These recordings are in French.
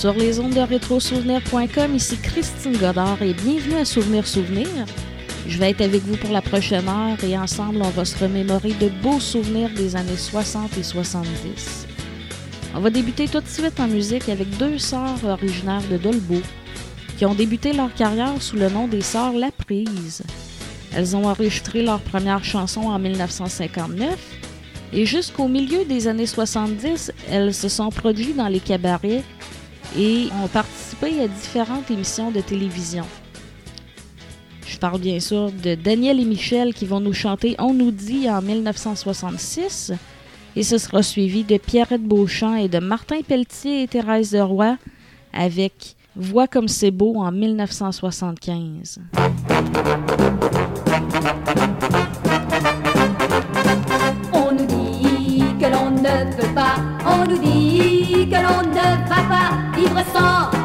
sur les ondes de rétrosouvenir.com. Ici Christine Godard et bienvenue à Souvenir Souvenir. Je vais être avec vous pour la prochaine heure et ensemble, on va se remémorer de beaux souvenirs des années 60 et 70. On va débuter tout de suite en musique avec deux sœurs originaires de Dolbeau qui ont débuté leur carrière sous le nom des sœurs La Prise. Elles ont enregistré leur première chanson en 1959 et jusqu'au milieu des années 70, elles se sont produites dans les cabarets et ont participé à différentes émissions de télévision. Je parle bien sûr de Daniel et Michel qui vont nous chanter On nous dit en 1966 et ce sera suivi de Pierrette Beauchamp et de Martin Pelletier et Thérèse de Roy avec Vois comme c'est beau en 1975. On nous dit que l'on ne peut pas, vivre sans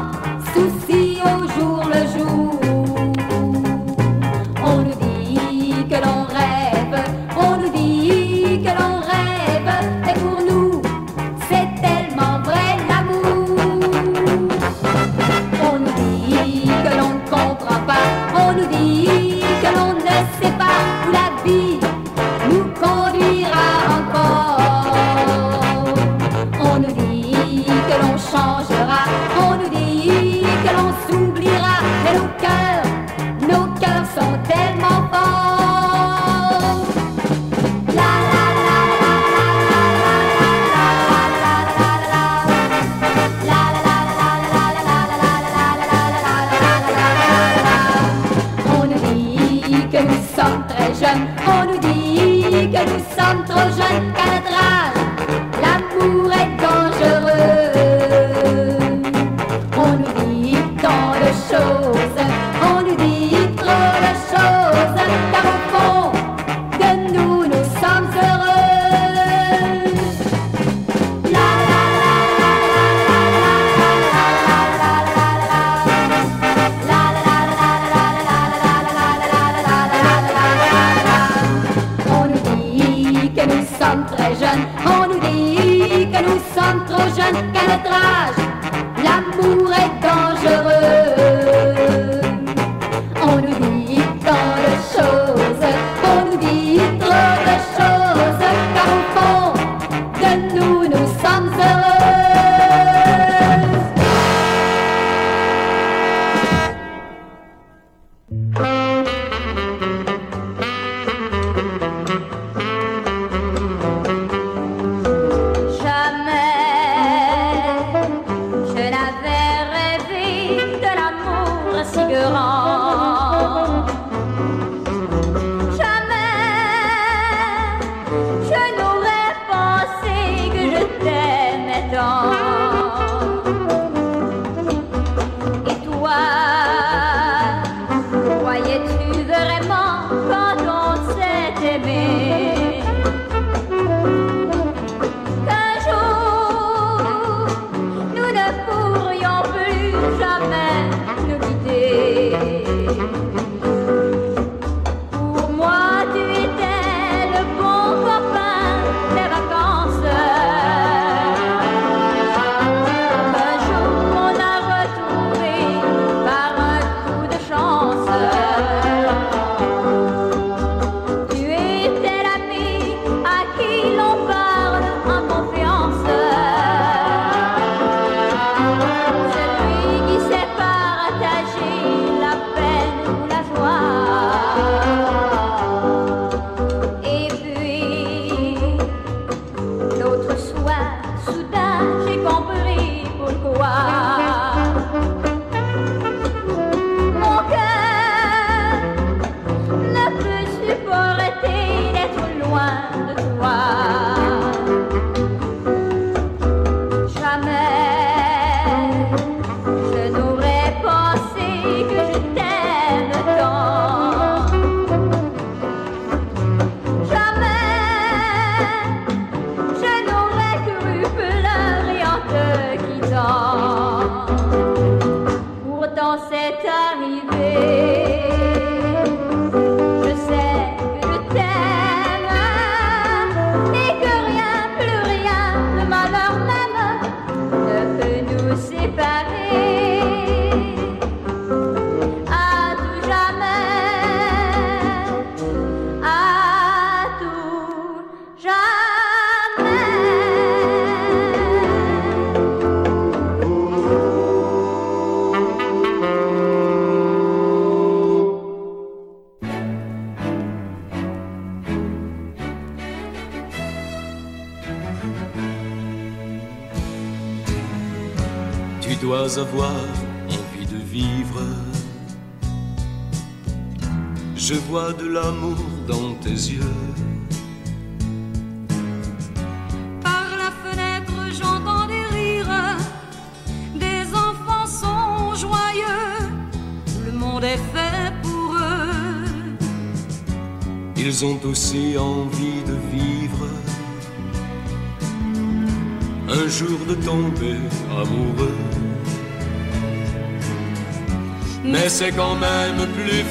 fatiguera.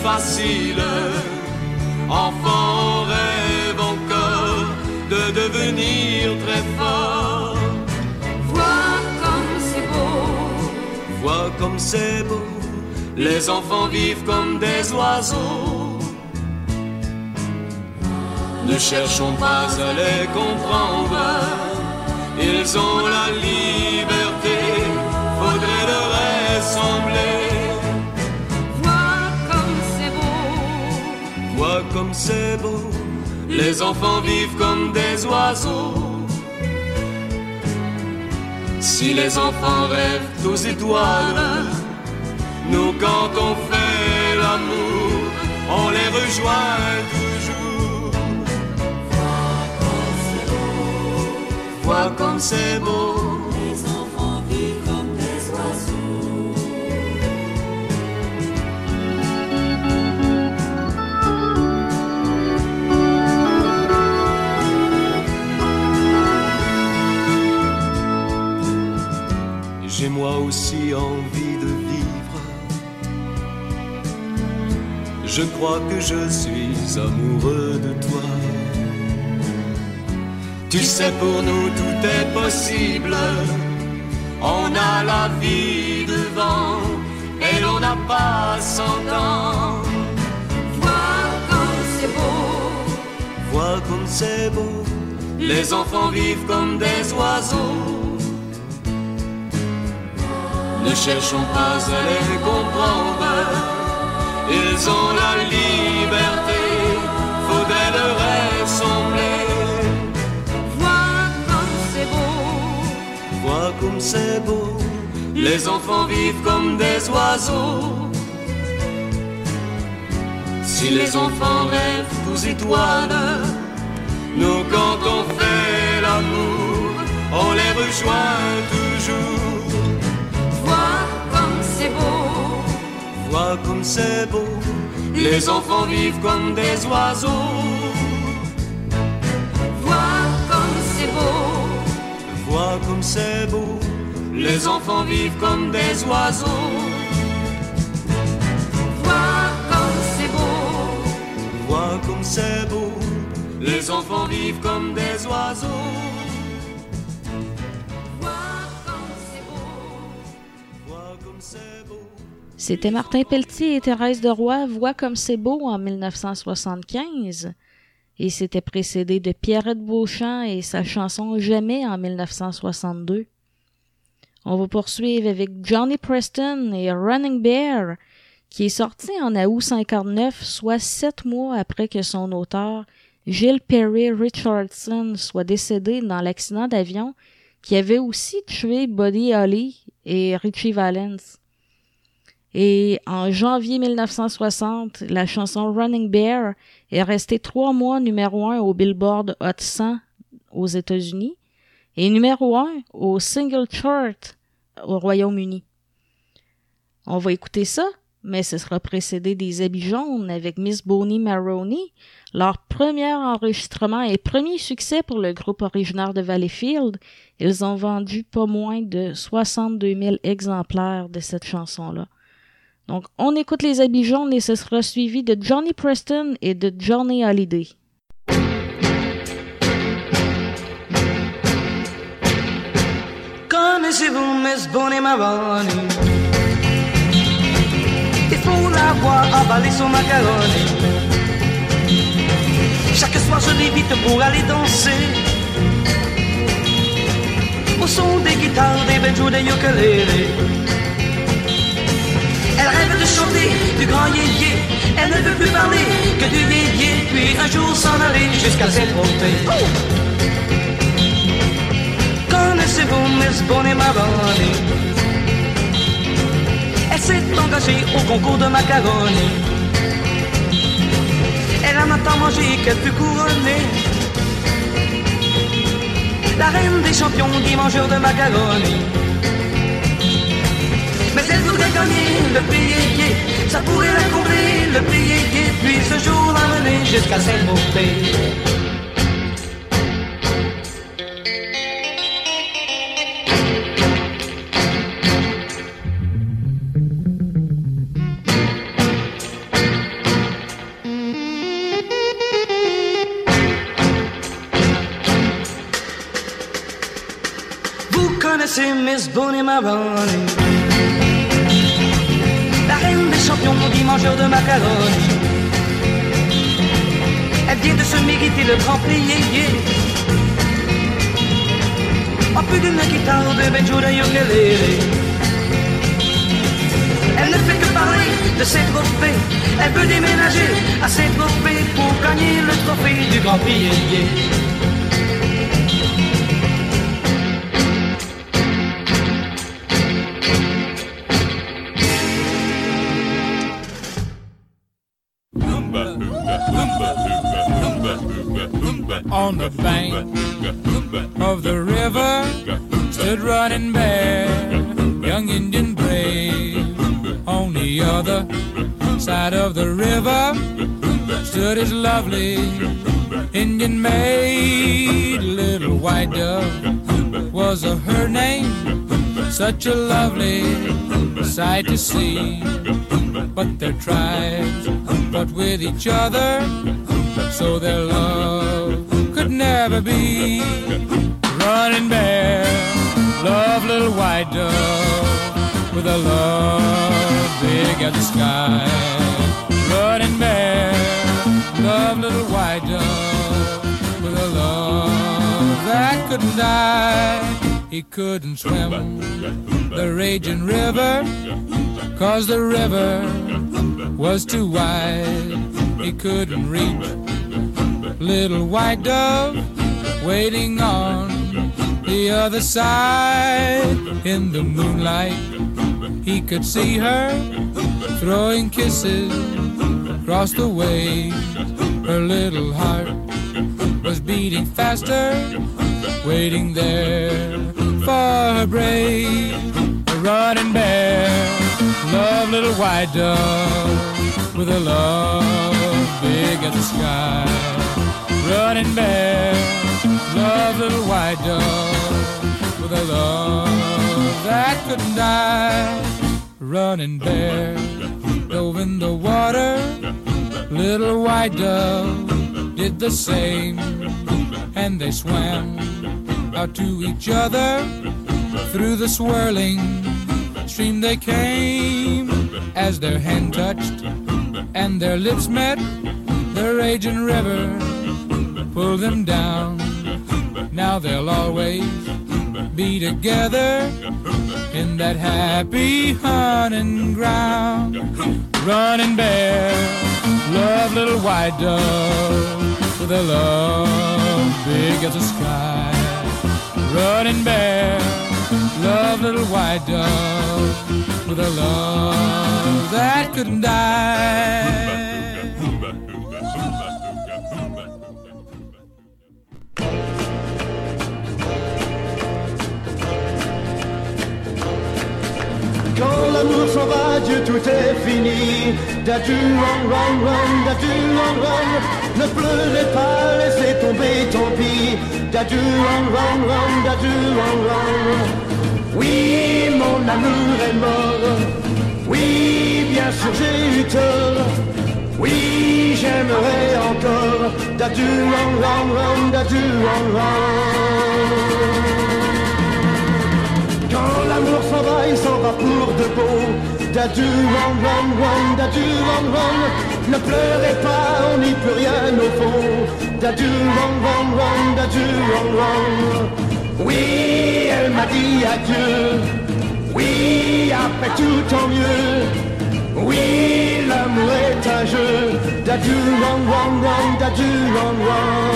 Facile. Enfant, rêve encore de devenir très fort. Vois comme c'est beau. Vois comme c'est beau. Les enfants vivent comme des oiseaux. Ne cherchons pas à les comprendre. Ils ont la liberté. Comme c'est beau. Les enfants vivent comme des oiseaux. Si les enfants rêvent aux étoiles, nous quand on fait l'amour, on les rejoint toujours. Vois comme c'est beau. Les enfants J'ai moi aussi envie de vivre. Je crois que je suis amoureux de toi. Tu sais, pour nous tout est possible. On a la vie devant et l'on n'a pas cent ans. Vois comme c'est beau. Vois comme c'est beau. Les enfants vivent comme des oiseaux. Ne cherchons pas à les comprendre. Ils ont la liberté. Faudrait leur ressembler. Vois comme c'est beau. Vois comme c'est beau. Les enfants vivent comme des oiseaux. Si les enfants rêvent aux étoiles, nous quand on fait l'amour, on les rejoint toujours. Vois comme c'est beau. Les enfants vivent comme des oiseaux. Vois comme c'est beau. Vois comme c'est beau. Les enfants vivent comme des oiseaux. Vois comme c'est beau. Vois comme c'est beau. Les enfants vivent comme des oiseaux. C'était Martin Pelletier et Thérèse de Roy, Voix comme c'est beau en 1975. Et c'était précédé de Pierrette Beauchamp et sa chanson Jamais en 1962. On va poursuivre avec Johnny Preston et Running Bear, qui est sorti en août 59, soit sept mois après que son auteur, Gilles Perry Richardson, soit décédé dans l'accident d'avion qui avait aussi tué Buddy Holly et Richie Valens. Et en janvier 1960, la chanson Running Bear est restée trois mois numéro un au Billboard Hot 100 aux États-Unis et numéro un au Single Chart au Royaume-Uni. On va écouter ça, mais ce sera précédé des habits jaunes avec Miss Bonnie Maroney, leur premier enregistrement et premier succès pour le groupe originaire de Valleyfield. Ils ont vendu pas moins de 62 000 exemplaires de cette chanson-là. Donc, on écoute les habits jaunes et ce sera suivi de Johnny Preston et de Johnny Hallyday. Connaissez-vous Miss Bonnie Maroney? Il faut la voir avaler son macaroni. Chaque soir je l'évite pour aller danser. Au son des guitares, des banjos, des ukulélés Elle rêve de chanter du grand yéyé Elle ne veut plus parler que du yéyé Puis un jour s'en aller jusqu'à s'effronter Connaissez-vous Miss Bonnie Maroney Elle s'est engagée au concours de macaroni. Elle a tant mangé qu'elle fut couronnée. La reine des champions des mangeurs de macaroni. Gagner le prix Ça pourrait la combler le prix Puis ce jour la mener jusqu'à c'est Miss Bonnie Maroni. Reine des champions, dit mangeur de macaroni. Elle vient de se mériter le grand prix, En plus d'une guitare de Benjura Yokelele. Elle ne fait que parler de ses trophées. Elle veut déménager à Saint-Tropez pour gagner le trophée du Grand Prix. On the bank of the river stood running bear, young Indian brave. On the other side of the river stood his lovely Indian maid, little white dove was her name. Such a lovely sight to see, but their tribes fought with each other, so their love never be. Running bear, love little white dove with a love big as the sky. Running bear, love little white dove with a love that couldn't die. He couldn't swim the raging river, cause the river was too wide. He couldn't reach little white dove waiting on the other side in the moonlight. He could see her throwing kisses across the way. Her little heart was beating faster, waiting there for her brave. Running bear, love little white dove with a love big as the sky running bear, little white dove with a love that couldn't die. Running bare, dove in the water, little white dove did the same, and they swam out to each other through the swirling stream they came as their hand touched and their lips met the raging river pulled them down. Now they'll always be together in that happy hunting ground. Running bear, love little white dove with a love big as the sky. Running bear, love little white dove with a love that couldn't die. Dieu, tout est fini. Dadu, run, run, run, dadu, run. Ne pleurez pas, laissez tomber, tant pis. Dadu, run, run, run, dadu, run. Oui, mon amour est mort. Oui, bien sûr, j'ai eu tort. Oui, j'aimerais encore. Dadu, run, run, run, dadu, run, run. Quand l'amour s'en va, il s'en va pour de beau. Dadu, run, run, run, dadu, run. Ne pleurez pas, on n'y peut rien au fond. Dadu, run, run, run, dadu, run. Oui, elle m'a dit adieu. Oui, après tout tant mieux. Oui, l'amour est un jeu. Dadu, run, run, run, dadu, run.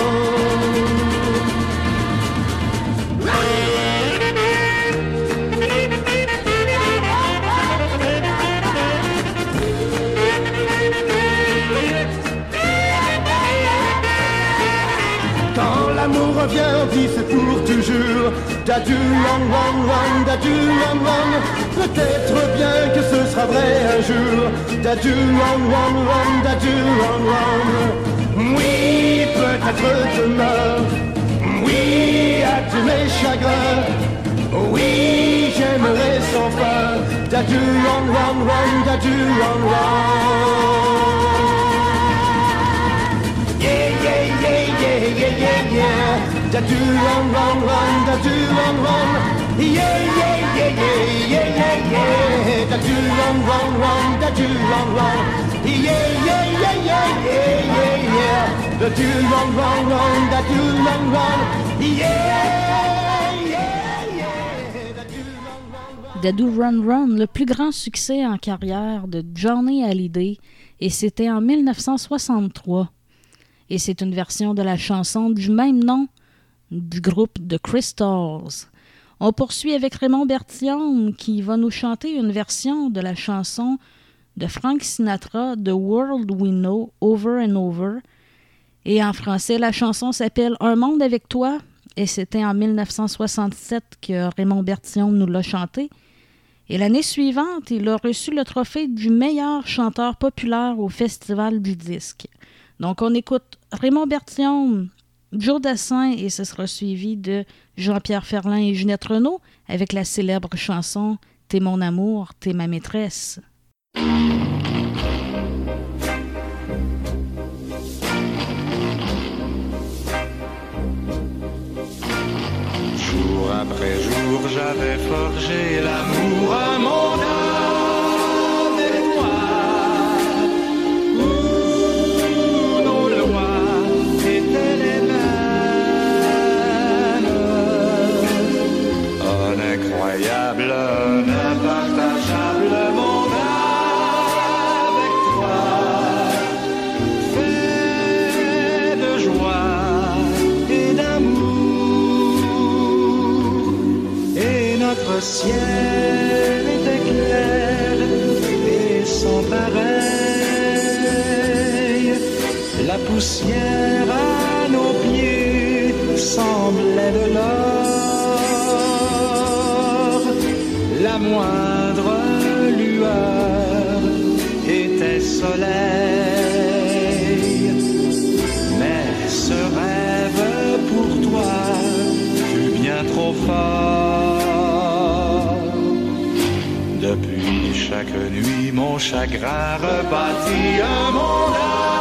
Revient, on dit c'est pour toujours. Dadu long, long, long, dadu long, long. Peut-être bien que ce sera vrai un jour. Dadu long, long, long, dadu long, long. Oui, peut-être demain. Oui, à tous mes chagrins. Oui, j'aimerais sans fin. Dadu long, long, long, dadu long, long. Yeah, do run, run, run, do run, run. Yeah, yeah, yeah, yeah, yeah, yeah, do run, run, run, do run, run. Yeah, yeah, yeah, yeah, yeah, yeah, do run, run, run, do run, run. Yeah, do Run Run, le plus grand succès en carrière de Johnny Hallyday, et c'était en 1963. Et c'est une version de la chanson du même nom du groupe The Crystals. On poursuit avec Raymond Bertillon qui va nous chanter une version de la chanson de Frank Sinatra, The World We Know, Over and Over. Et en français, la chanson s'appelle Un monde avec toi. Et c'était en 1967 que Raymond Bertillon nous l'a chanté. Et l'année suivante, il a reçu le trophée du meilleur chanteur populaire au Festival du disque. Donc, on écoute Raymond Bertillon, Joe Dassin, et ce sera suivi de Jean-Pierre Ferland et Ginette Renault avec la célèbre chanson T'es mon amour, t'es ma maîtresse. Jour après jour, j'avais forgé l'amour à mon incroyable, un impartageable monde avec toi. Fait de joie et d'amour. Et notre ciel était clair et sans pareil. La poussière à nos pieds semblait de l'or. La moindre lueur était soleil. Mais ce rêve pour toi fut bien trop fort. Depuis chaque nuit, mon chagrin rebâtit un monde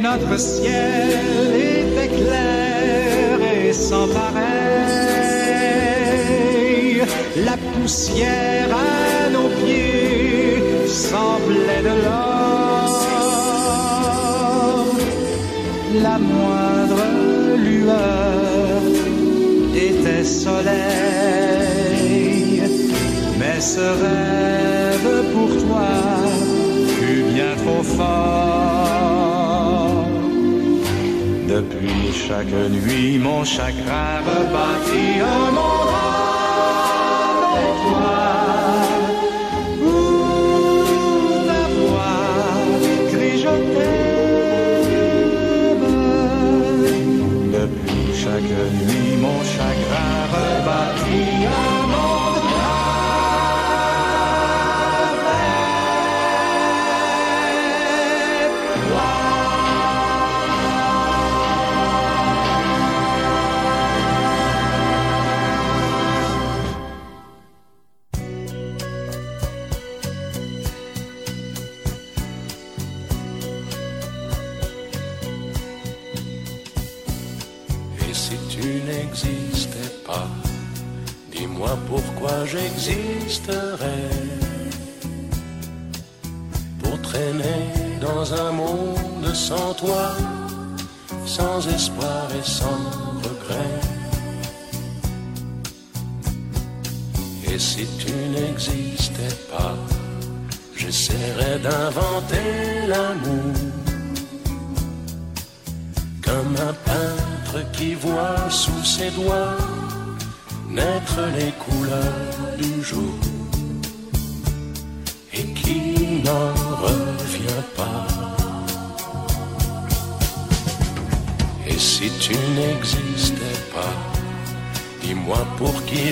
Notre ciel était clair et sans pareil. La poussière à nos pieds semblait de l'or. La moindre lueur était soleil. Mais ce rêve pour toi fut bien trop fort. Depuis chaque nuit, mon chagrin rebâtit un monde et sans regret. Et si tu n'existais pas, j'essaierais d'inventer l'amour. Comme un peintre qui voit sous ses doigts naître les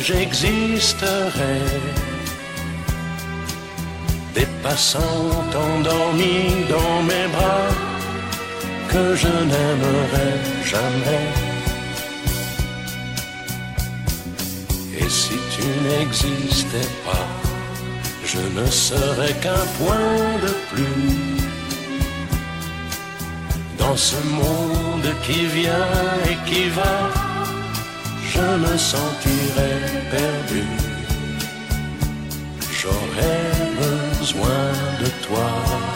j'existerais. Des passants endormis dans mes bras que je n'aimerais jamais. Et si tu n'existais pas, je ne serais qu'un point de plus dans ce monde qui vient et qui va. Je me sentirais perdu. J'aurais besoin de toi.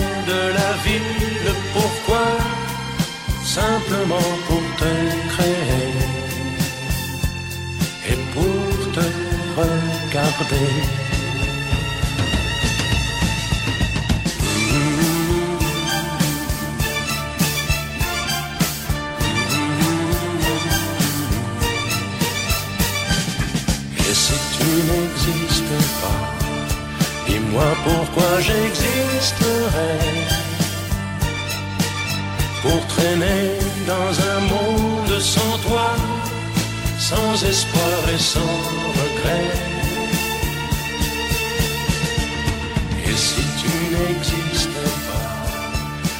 simplement pour te créer et pour te regarder. Et si tu n'existais pas, Dis-moi pourquoi j'existerais Pour traîner dans un monde sans toi Sans espoir et sans regret. Et si tu n'existais pas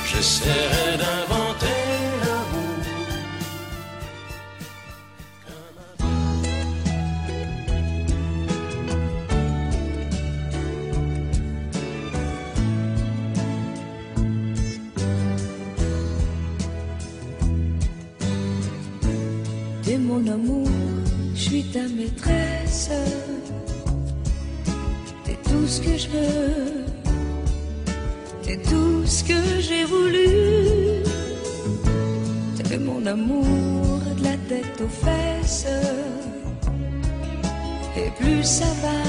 J'essaierais d'inventer maîtresse. T'es tout ce que je veux, t'es tout ce que j'ai voulu. T'es mon amour de la tête aux fesses. Et plus ça va,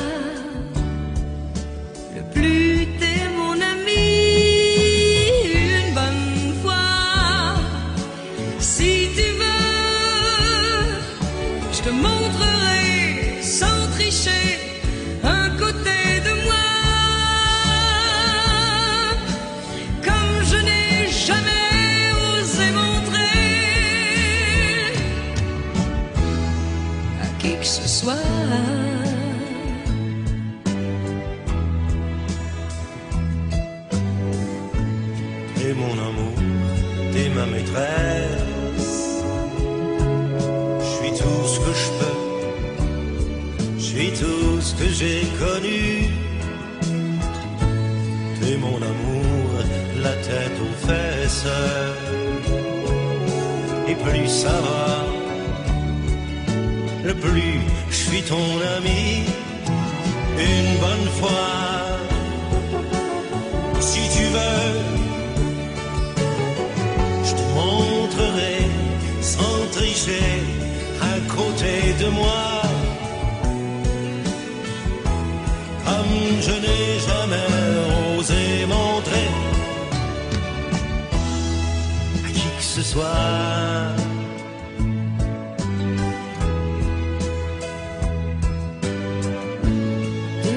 T'es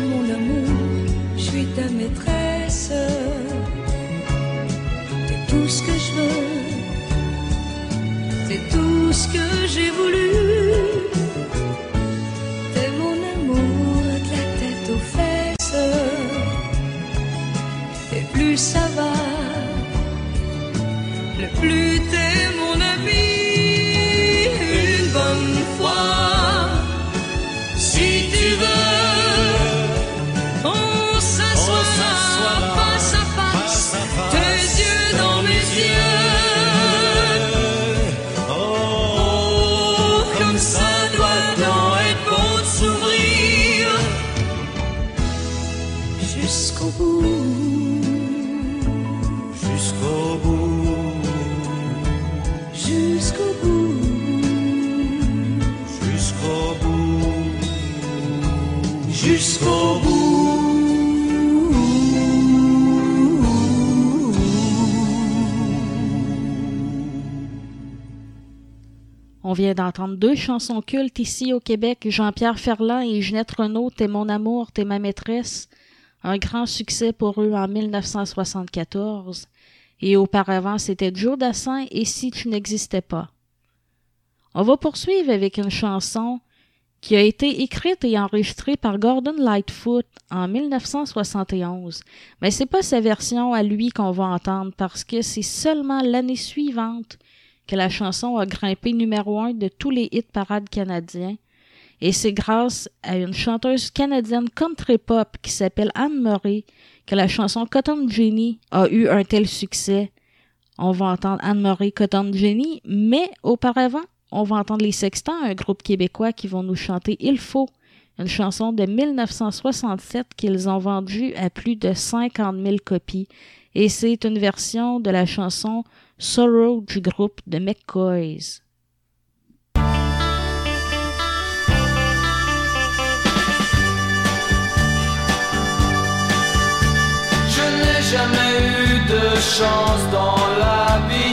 mon amour, je suis ta maîtresse. T'es tout ce que je veux, ce que j'ai voulu. Vient d'entendre deux chansons cultes ici au Québec, Jean-Pierre Ferland et Ginette Renault, T'es mon amour, t'es ma maîtresse. Un grand succès pour eux en 1974. Et auparavant, c'était Joe Dassin et Si tu n'existais pas. On va poursuivre avec une chanson qui a été écrite et enregistrée par Gordon Lightfoot en 1971. Mais c'est pas sa version à lui qu'on va entendre parce que c'est seulement l'année suivante que la chanson a grimpé numéro un de tous les hits parades canadiens. Et c'est grâce à une chanteuse canadienne country pop qui s'appelle Anne Murray que la chanson Cotton Jenny a eu un tel succès. On va entendre Anne Murray Cotton Jenny, mais auparavant, on va entendre les Sextants, un groupe québécois qui vont nous chanter Il faut, une chanson de 1967 qu'ils ont vendue à plus de 50 000 copies. Et c'est une version de la chanson Sorrow du groupe de McCoys. je n'ai jamais eu de chance dans la vie.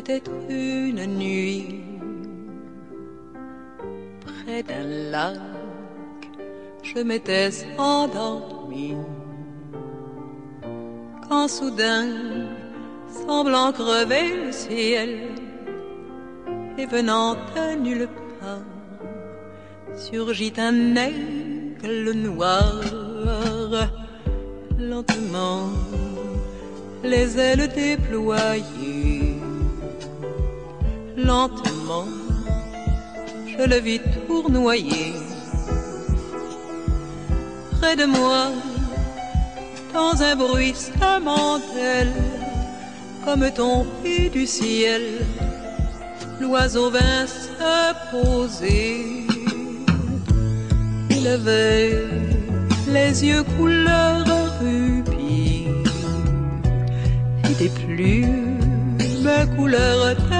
Peut-être une nuit, près d'un lac, je m'étais endormi. Quand soudain, semblant crever le ciel, et venant de nulle part, surgit un aigle noir, lentement les ailes déployées. Lentement, je le vis tournoyer. Près de moi, dans un bruissement d'ailes, comme tombé du ciel, l'oiseau vint se poser. Il avait les yeux couleur rubis et des plumes couleur de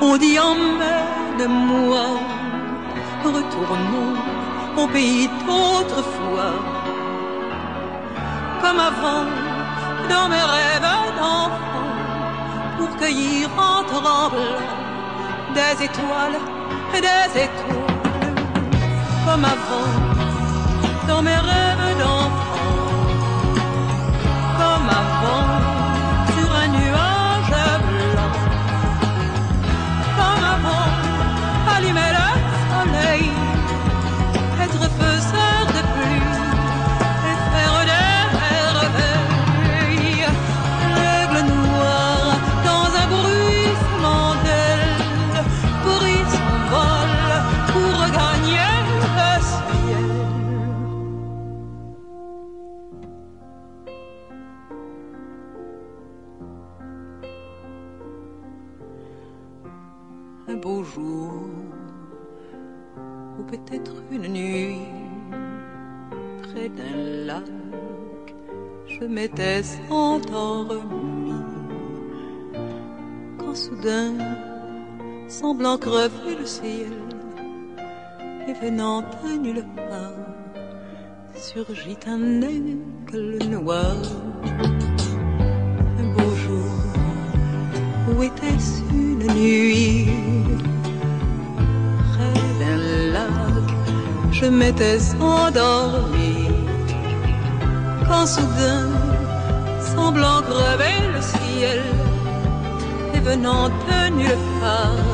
On dit emmène-moi, retournons au pays d'autrefois. Comme avant, dans mes rêves d'enfant, pour cueillir en tremblant des étoiles, des étoiles, comme avant, dans mes rêves endormi. Quand soudain, semblant crever le ciel, et venant de nulle part, surgit un aigle noir. Un beau jour, où était-ce une nuit, près d'un lac, je m'étais endormie. Quand soudain, semblant crever le ciel, et venant de nulle part,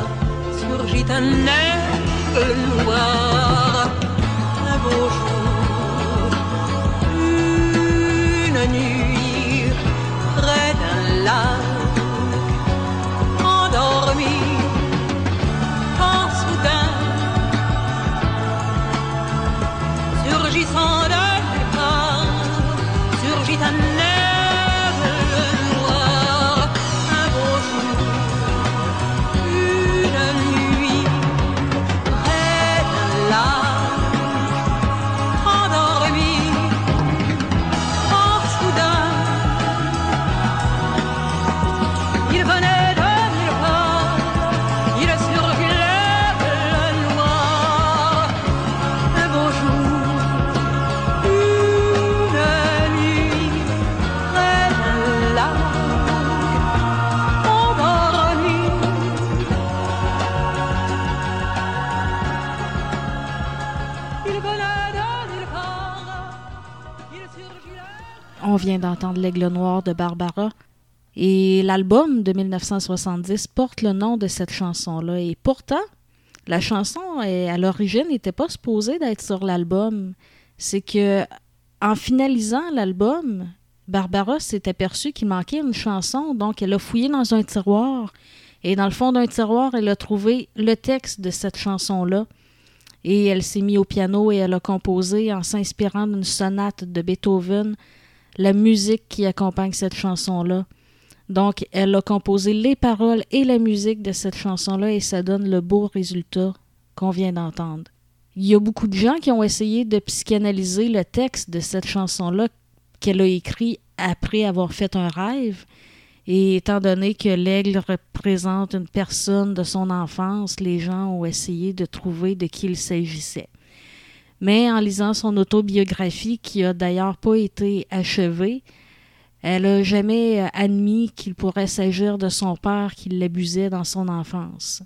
surgit un aigle noir. Un On vient d'entendre L'Aigle Noir de Barbara. Et l'album de 1970 porte le nom de cette chanson-là. Et pourtant, la chanson, à l'origine, n'était pas supposée d'être sur l'album. C'est que, en finalisant l'album, Barbara s'est aperçue qu'il manquait une chanson, donc elle a fouillé dans un tiroir. Et dans le fond d'un tiroir, elle a trouvé le texte de cette chanson-là. Et elle s'est mise au piano et elle a composé, en s'inspirant d'une sonate de Beethoven, la musique qui accompagne cette chanson-là. Donc, elle a composé les paroles et la musique de cette chanson-là et ça donne le beau résultat qu'on vient d'entendre. Il y a beaucoup de gens qui ont essayé de psychanalyser le texte de cette chanson-là qu'elle a écrit après avoir fait un rêve. Et étant donné que l'aigle représente une personne de son enfance, les gens ont essayé de trouver de qui il s'agissait. Mais en lisant son autobiographie, qui a d'ailleurs pas été achevée, elle n'a jamais euh, admis qu'il pourrait s'agir de son père qui l'abusait dans son enfance.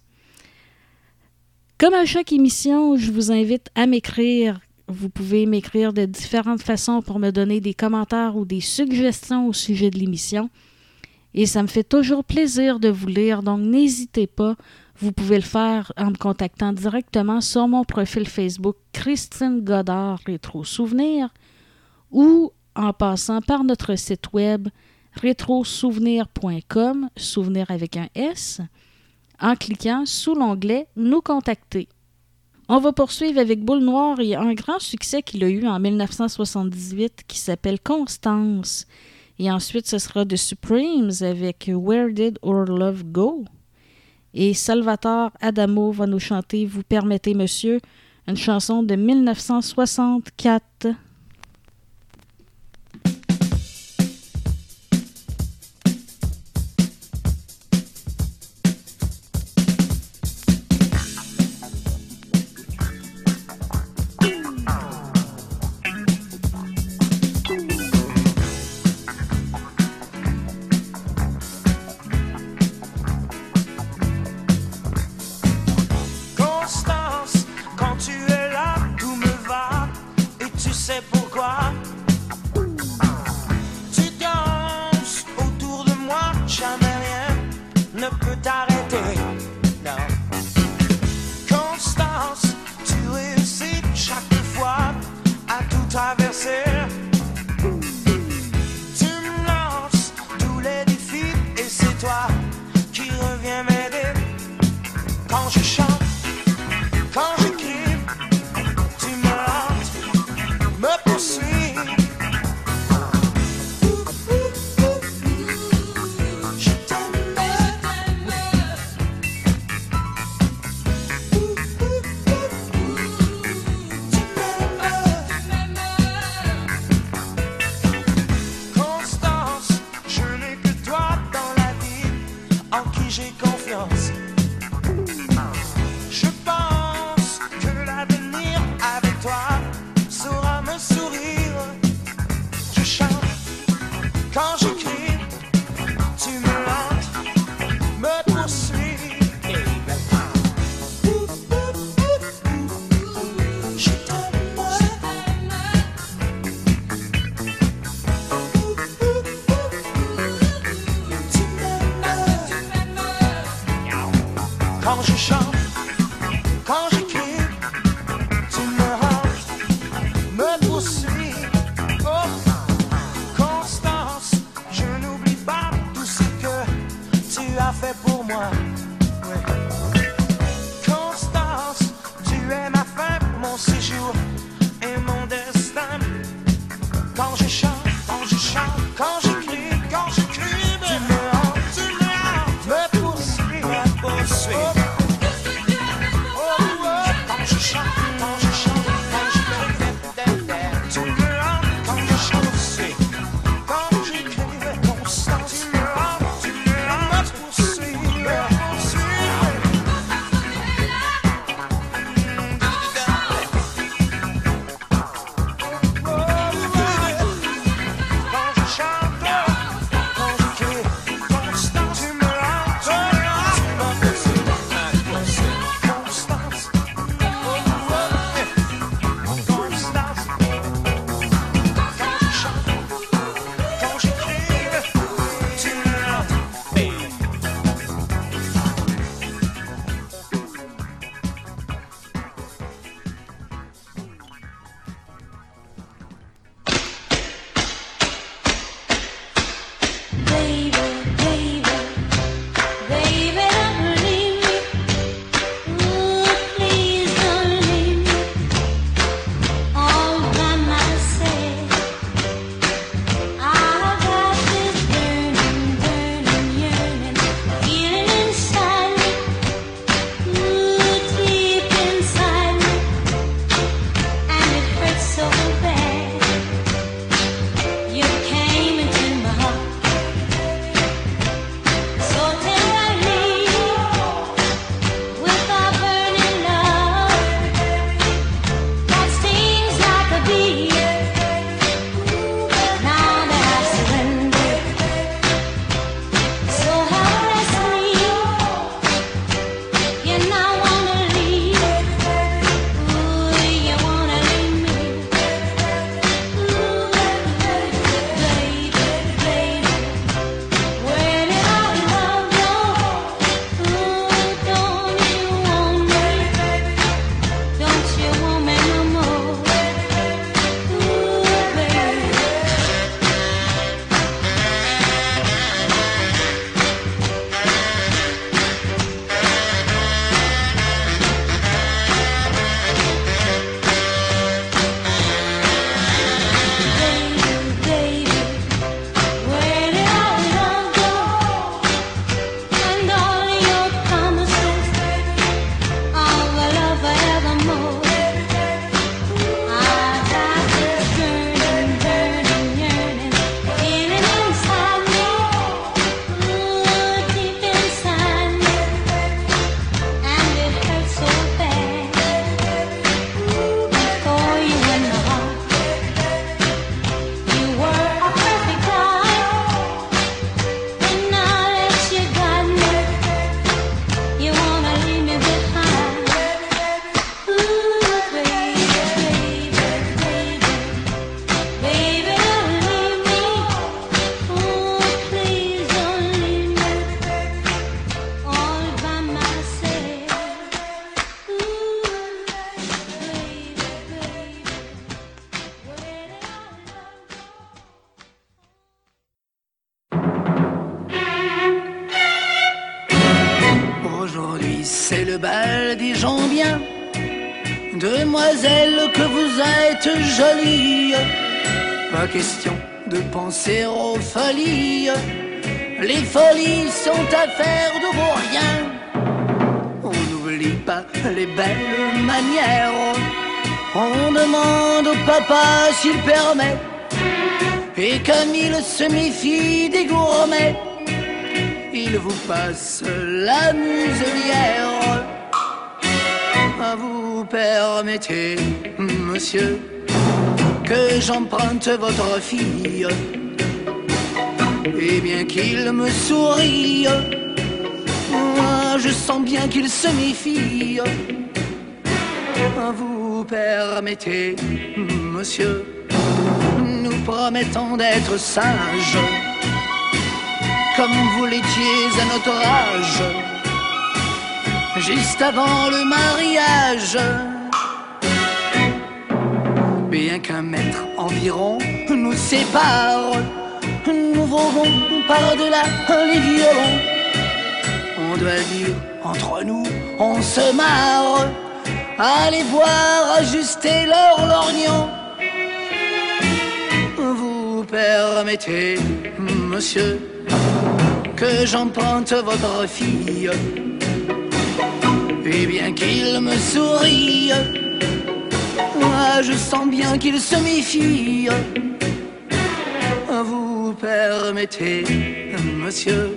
Comme à chaque émission, je vous invite à m'écrire. Vous pouvez m'écrire de différentes façons pour me donner des commentaires ou des suggestions au sujet de l'émission. Et ça me fait toujours plaisir de vous lire, donc n'hésitez pas. Vous pouvez le faire en me contactant directement sur mon profil Facebook Christine Godard Rétro Souvenir ou en passant par notre site web rétrosouvenir.com, souvenir avec un S, en cliquant sous l'onglet Nous contacter. On va poursuivre avec Boule Noire et un grand succès qu'il a eu en 1978 qui s'appelle Constance. Et ensuite, ce sera The Supremes avec Where Did Our Love Go? Et Salvatore Adamo va nous chanter Vous permettez, monsieur, une chanson de 1964. 世上。papa s'il permet. Et comme il se méfie des gourmets, il vous passe la muselière. Vous permettez, monsieur, que j'emprunte votre fille. Et bien qu'il me sourie, moi je sens bien qu'il se méfie. Vous permettez, monsieur, nous promettons d'être sages, comme vous l'étiez à notre âge, juste avant le mariage. Bien qu'un mètre environ nous sépare, nous volons par-delà les violons. On doit dire entre nous, on se marre Allez voir ajuster leur lorgnon. Vous permettez, monsieur, que j'emprunte votre fille. Et bien qu'il me sourie, moi je sens bien qu'il se méfie. Vous permettez, monsieur,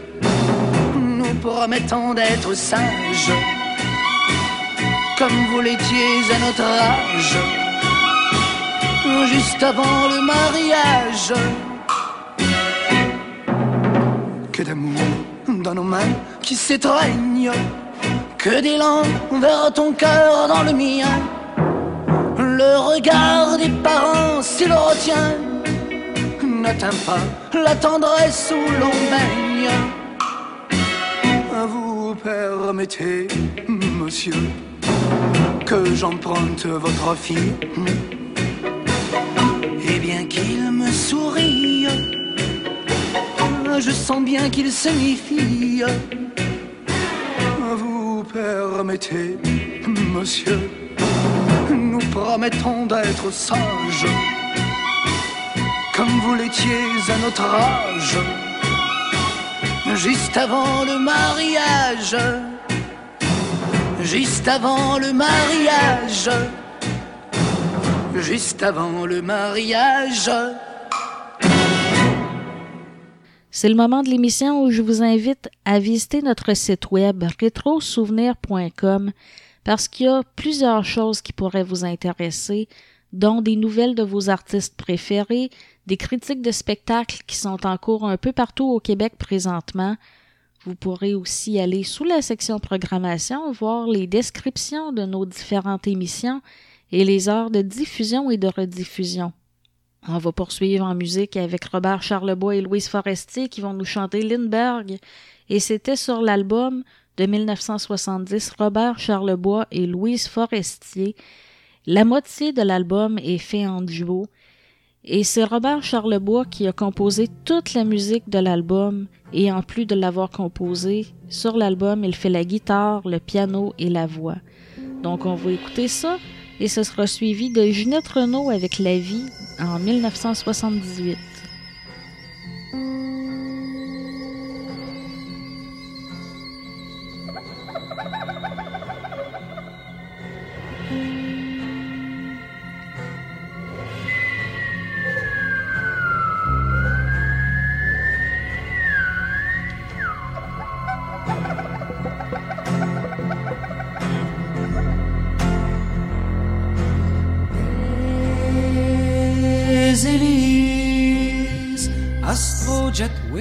nous promettons d'être sages, comme vous l'étiez à notre âge, juste avant le mariage. Que d'amour dans nos mains qui s'étreignent, que d'élan vers ton cœur dans le mien. Le regard des parents, s'il retient, n'atteint pas la tendresse où l'on baigne. Vous permettez, monsieur, que j'emprunte votre fille. Et bien qu'il me sourie, je sens bien qu'il se méfie. Vous permettez, monsieur, nous promettons d'être sages, comme vous l'étiez à notre âge, juste avant le mariage, juste avant le mariage, juste avant le mariage. C'est le moment de l'émission où je vous invite à visiter notre site web rétrosouvenir.com parce qu'il y a plusieurs choses qui pourraient vous intéresser, dont des nouvelles de vos artistes préférés, des critiques de spectacles qui sont en cours un peu partout au Québec présentement. Vous pourrez aussi aller sous la section programmation, voir les descriptions de nos différentes émissions et les heures de diffusion et de rediffusion. On va poursuivre en musique avec Robert Charlebois et Louise Forestier qui vont nous chanter Lindbergh. Et c'était sur l'album de 1970 Robert Charlebois et Louise Forestier. La moitié de l'album est fait en duo. Et c'est Robert Charlebois qui a composé toute la musique de l'album et en plus de l'avoir composé, sur l'album, il fait la guitare, le piano et la voix. Donc on va écouter ça et ce sera suivi de Ginette Renault avec La vie en 1978.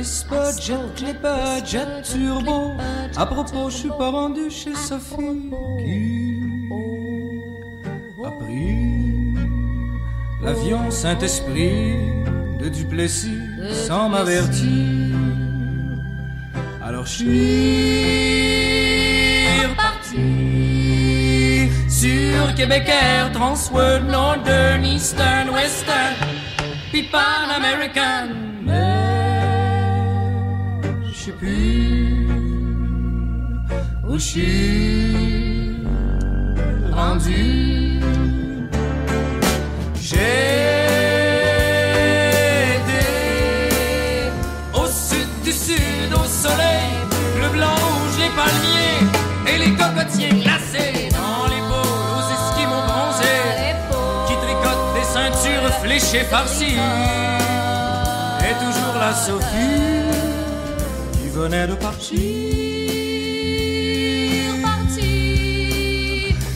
Whisperjet, Clipperjet, Turbo. À propos, je suis pas rendu chez Sophie qui a pris l'avion Saint-Esprit de Duplessis sans m'avertir. Alors je suis reparti sur Québec Air, Transworld, Northern, Eastern, Western, puis Pan American. Je sais plus où je suis rendu. J'ai été au sud du sud, au soleil, le blanc, rouge, les palmiers et les cocotiers glacés dans les boules aux esquimaux bronzés qui tricotent des ceintures fléchées farcies. Et toujours la Sophie venait de partir.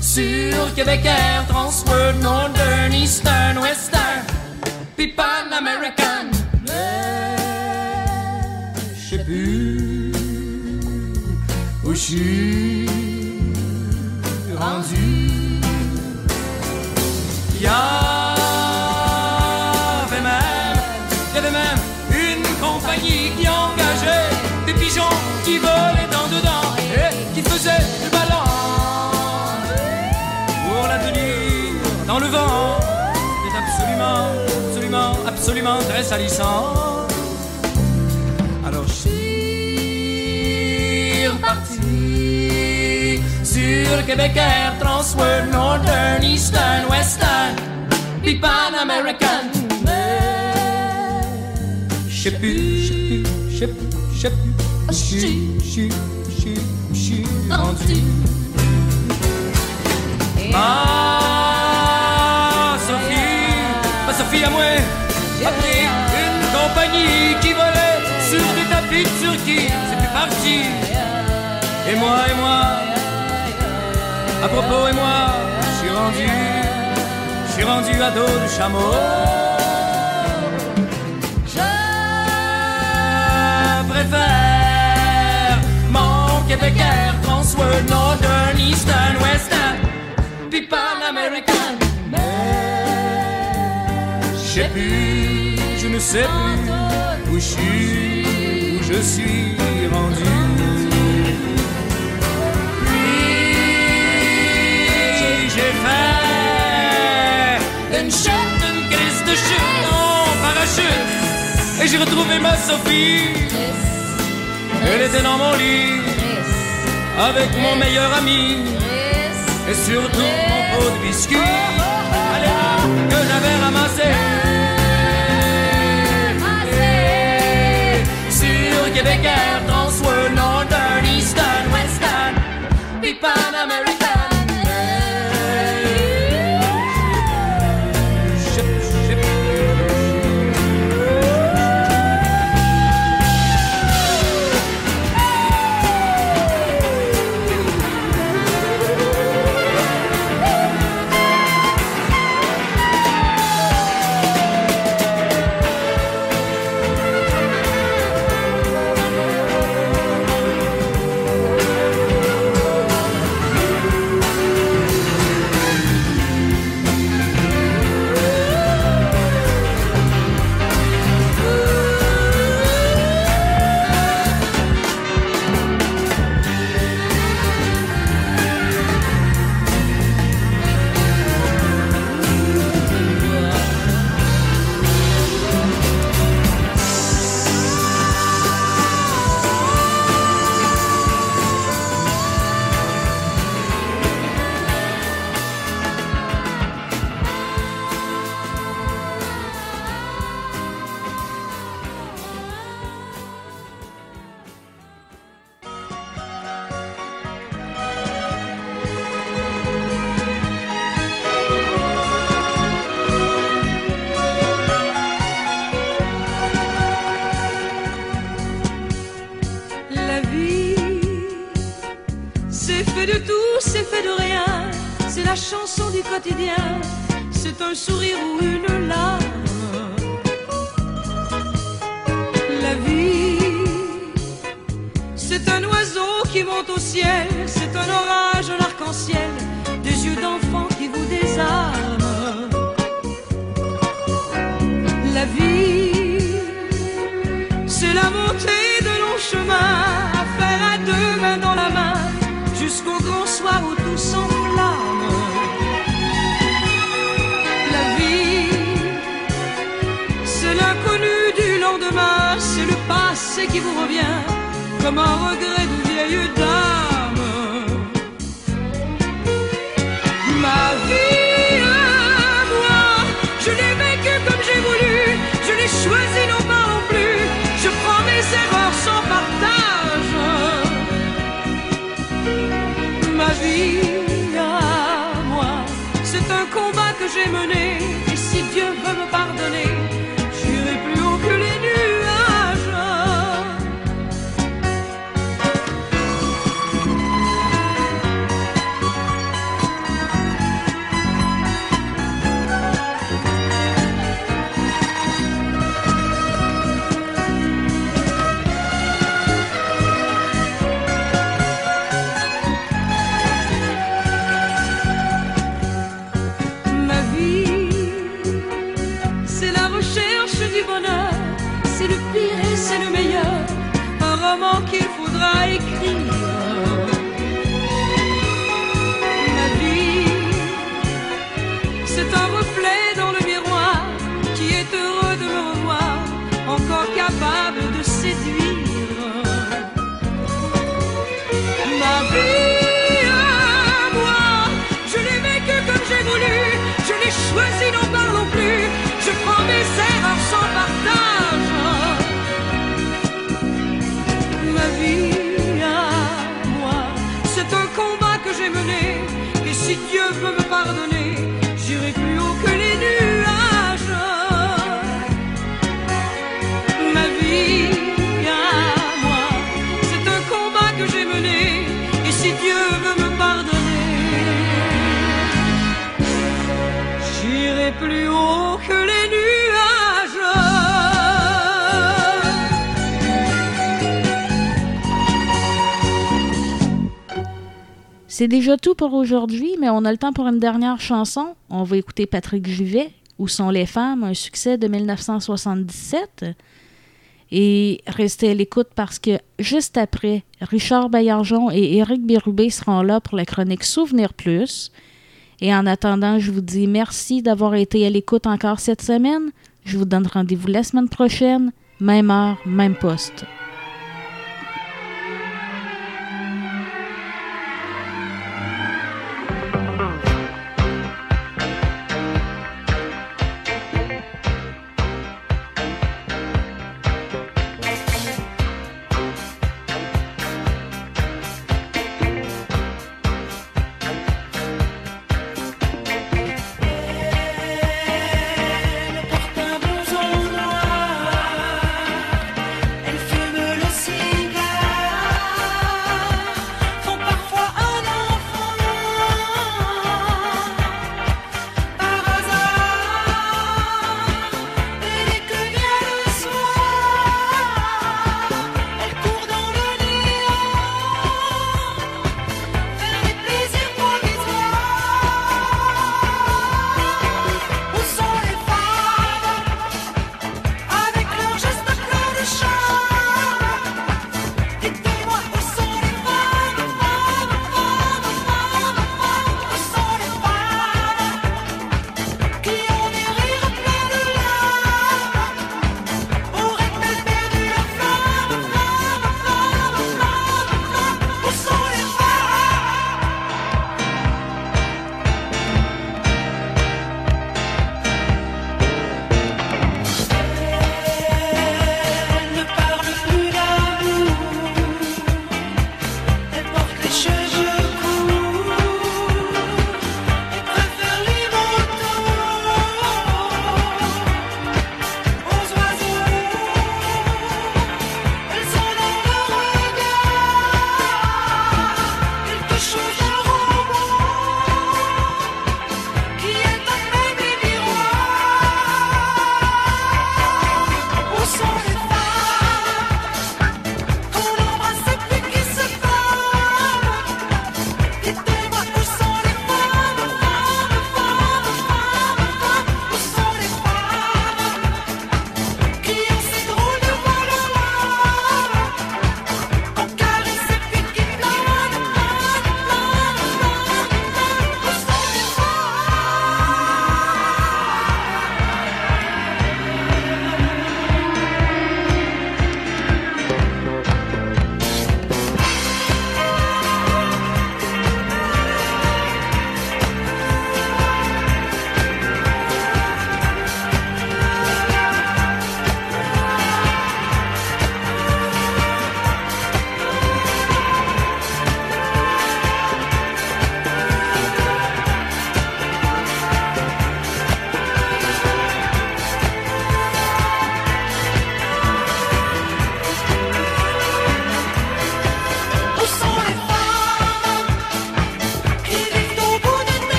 Sur Québec Air, Transworld, Northern, Eastern, Western, puis Pan American. Mais je sais plus où je suis rendu. Y très. Alors je suis reparti sur Québec Air, Transworld, Northern, Eastern, Western, puis Pan American. Mais je sais plus, je sais plus, je sais plus, je sais plus, je suis, je suis, je suis, je suis rendu. Ah, Sophie, ma Sophie à moi, a pris une compagnie qui volait sur des tapis de Turquie. C'est plus parti. Et moi, et moi, à propos, et moi, je suis rendu, je suis rendu à dos de chameau. Je préfère mon Québec Air, Transworld, Northern, Eastern, Western, puis American. Sais plus, je ne sais plus où je suis, où je suis rendu. Puis j'ai fait une chute, une de chute en parachute. Et j'ai retrouvé ma Sophie. Elle était dans mon lit avec mon meilleur ami et surtout mon pot de biscuits allez, que j'avais Air, Transworld, Northern, Eastern, Western, Pan American. Un sourire ou une C'est déjà tout pour aujourd'hui, mais on a le temps pour une dernière chanson. On va écouter Patrick Juvet, Où sont les femmes, un succès de 1977. Et restez à l'écoute parce que juste après, Richard Baillargeon et Éric Bérubé seront là pour la chronique Souvenir Plus. Et en attendant, je vous dis merci d'avoir été à l'écoute encore cette semaine. Je vous donne rendez-vous la semaine prochaine, même heure, même poste.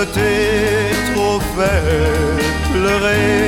Je t'ai trop fait pleurer.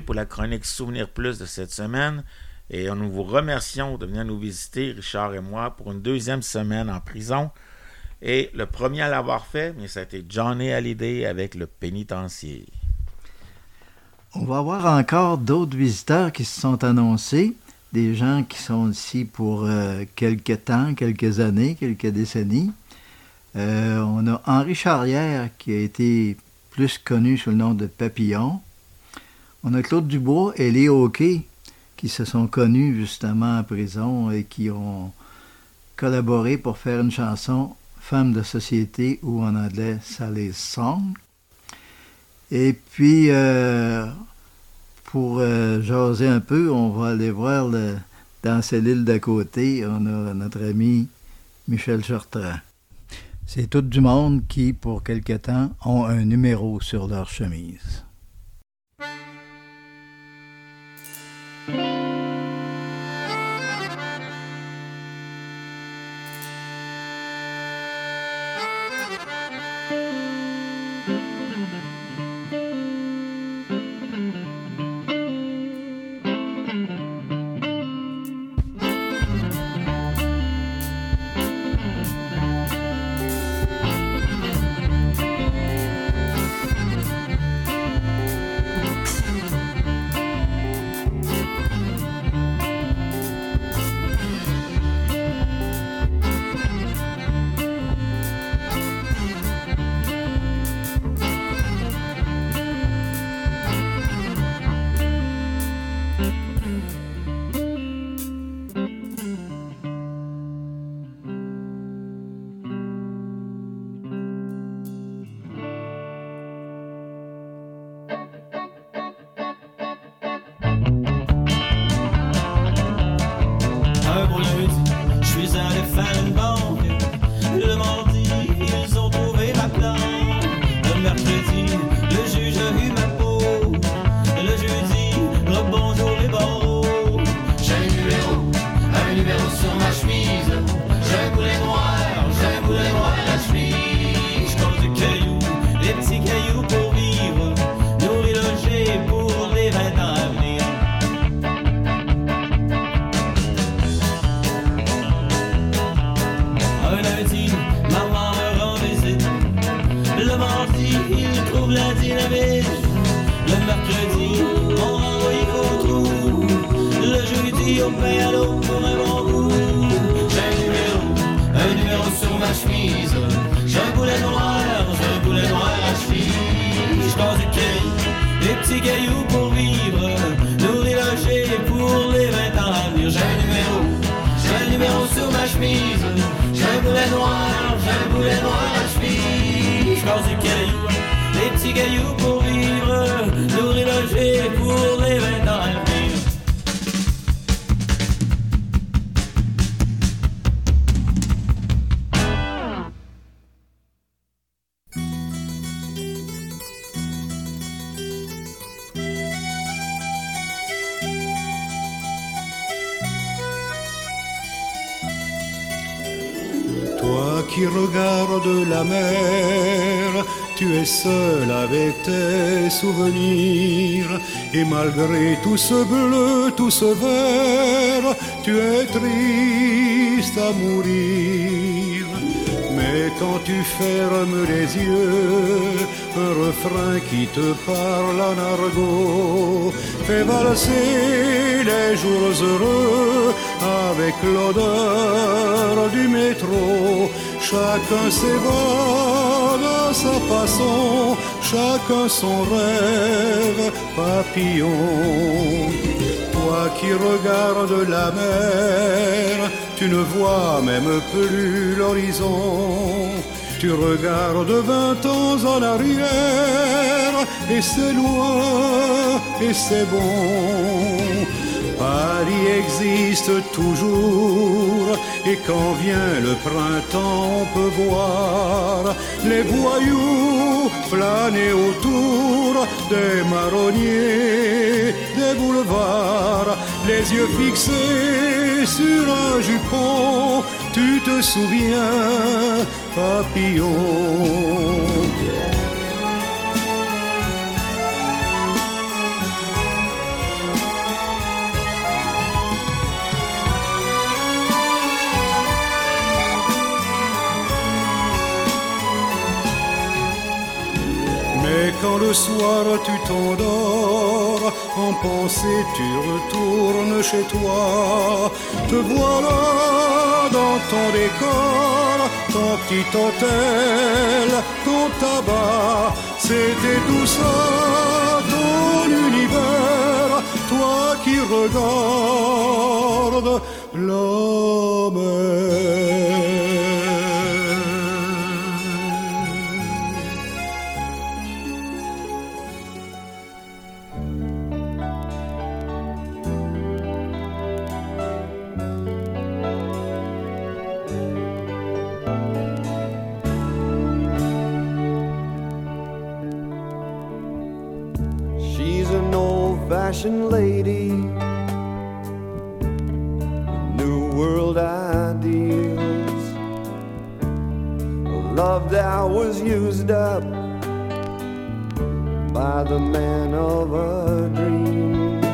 Pour la chronique Souvenir Plus de cette semaine. Et nous vous remercions de venir nous visiter, Richard et moi, pour une deuxième semaine en prison. Et le premier à l'avoir fait, mais ça a été Johnny Hallyday avec le pénitencier. On va avoir encore d'autres visiteurs qui se sont annoncés, des gens qui sont ici pour euh, quelques temps, quelques années, quelques décennies. Euh, on a Henri Charrière qui a été plus connu sous le nom de Papillon. On a Claude Dubois et Léo Hockey qui se sont connus justement en prison et qui ont collaboré pour faire une chanson Femme de société ou en anglais Sally's Song. Et puis, euh, pour euh, jaser un peu, on va aller voir dans cette île d'à côté, on a notre ami Michel Chartrand. C'est tout du monde qui, pour quelque temps, ont un numéro sur leur chemise. Qui regardes la mer, tu es seul avec tes souvenirs. Et malgré tout ce bleu, tout ce vert, tu es triste à mourir. Mais quand tu fermes les yeux, un refrain qui te parle en argot fait valser les jours heureux avec l'odeur du métro. Chacun s'évade à sa façon, chacun son rêve papillon. Toi qui regardes la mer, tu ne vois même plus l'horizon. Tu regardes vingt ans en arrière, et c'est loin, et c'est bon. Paris existe toujours, et quand vient le printemps, on peut voir les voyous flâner autour des marronniers, des boulevards, les yeux fixés sur un jupon. Tu te souviens, papillon. Mais quand le soir tu t'endors, en pensée tu retournes chez toi. Te voilà dans ton décor, ton petit hôtel, ton tabac. C'était tout ça, ton univers, toi qui regardes mer. Old fashioned lady, new world ideals. A love that was used up by the man of her dreams.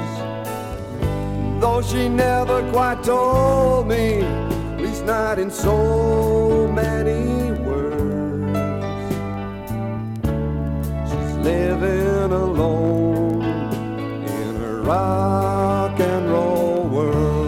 Though she never quite told me, at least not in so many words. She's living alone rock and roll world.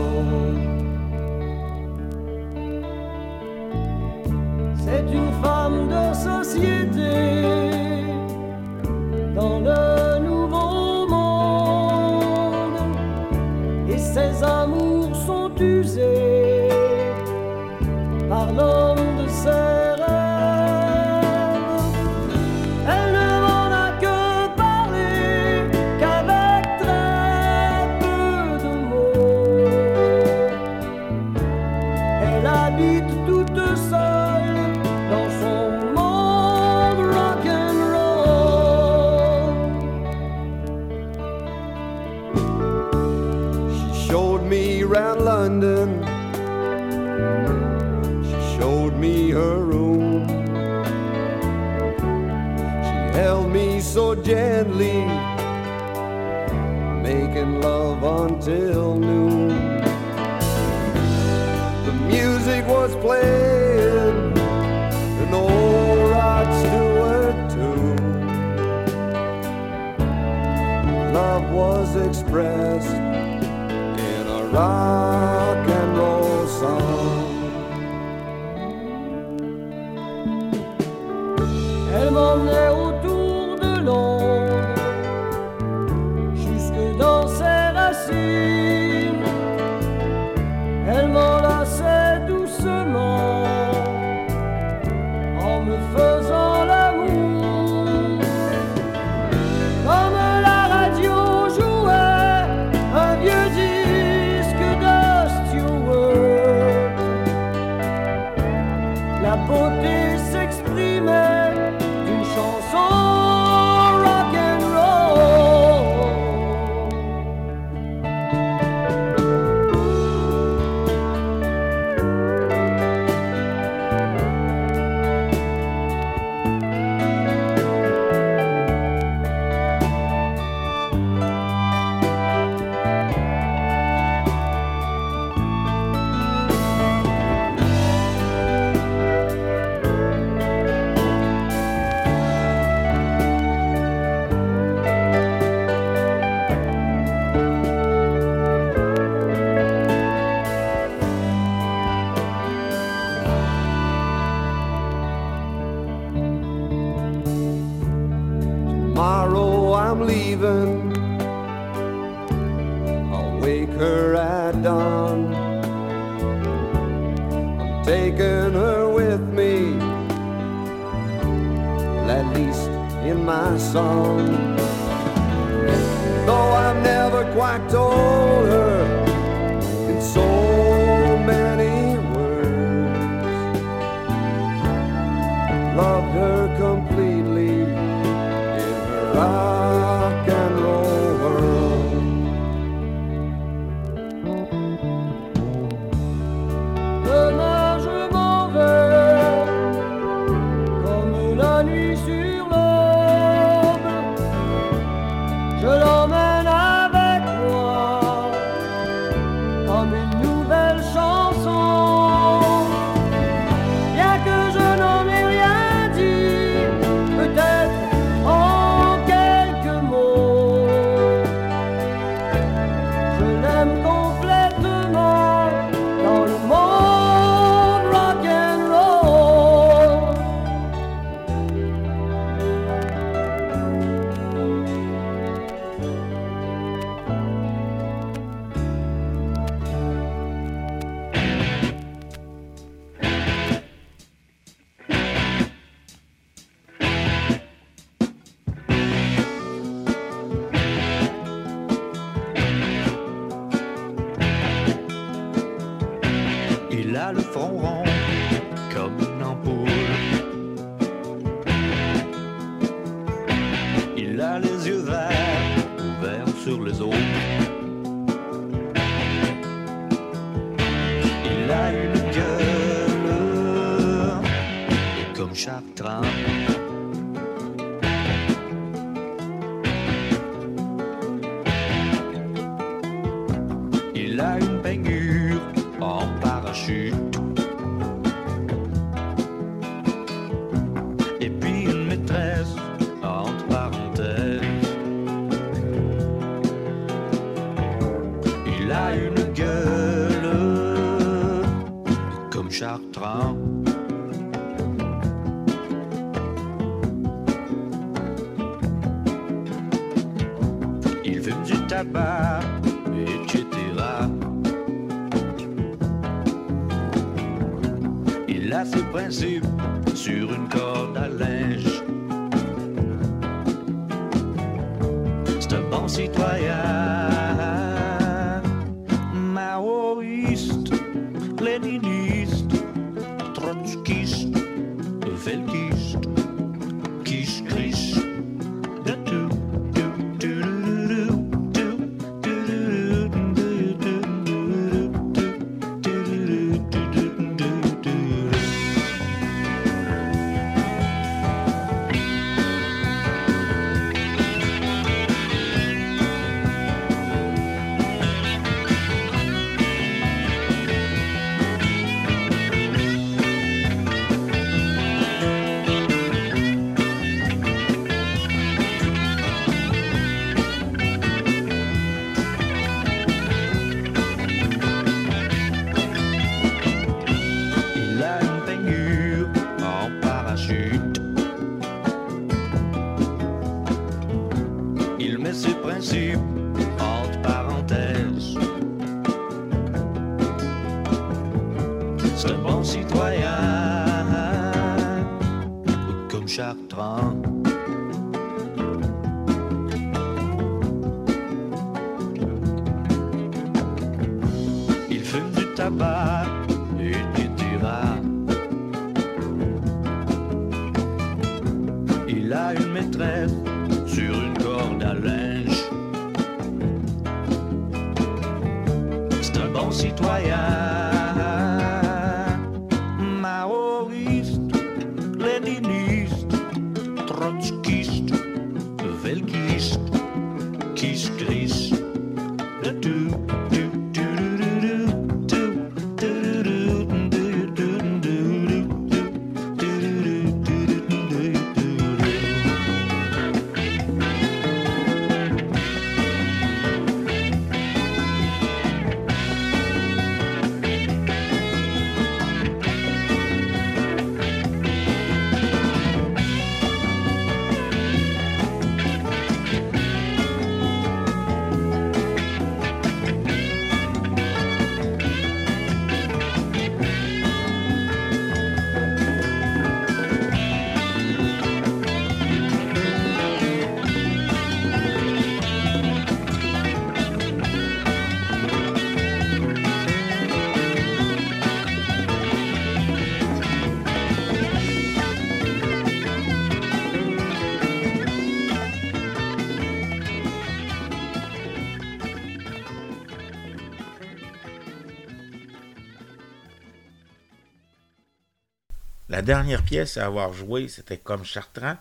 Dernière pièce à avoir joué, c'était comme Chartrand.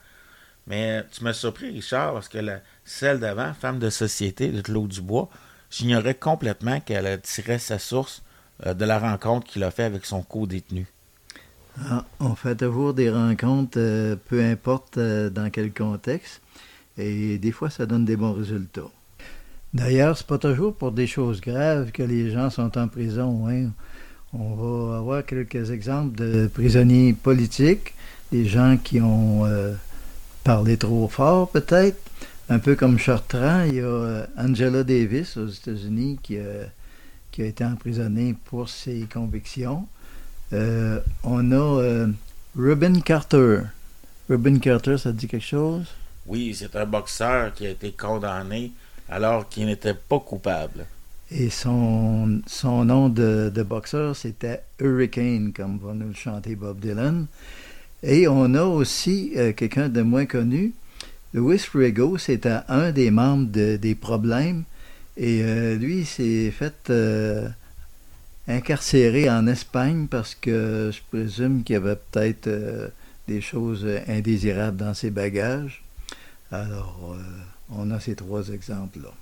Mais tu m'as surpris, Richard, parce que celle d'avant, Femme de société de Claude Dubois, j'ignorais complètement qu'elle tirait sa source euh, de la rencontre qu'il a fait avec son co-détenu. Ah, on fait toujours des rencontres, euh, peu importe euh, dans quel contexte, et des fois ça donne des bons résultats. D'ailleurs, c'est pas toujours pour des choses graves que les gens sont en prison. hein. On va avoir quelques exemples de prisonniers politiques, des gens qui ont euh, parlé trop fort peut-être, un peu comme Chartrand. Il y a euh, Angela Davis aux États-Unis qui, a- qui a été emprisonnée pour ses convictions. Euh, on a euh, Reuben Carter. Reuben Carter, ça dit quelque chose? Oui, c'est un boxeur qui a été condamné alors qu'il n'était pas coupable. Et son, son nom de, de boxeur, c'était Hurricane, comme va nous le chanter Bob Dylan. Et on a aussi euh, quelqu'un de moins connu. Louis Rego, c'était un des membres de- des problèmes. Et euh, lui, s'est fait euh, incarcérer en Espagne parce que je présume qu'il y avait peut-être euh, des choses indésirables dans ses bagages. Alors, on a ces trois exemples-là.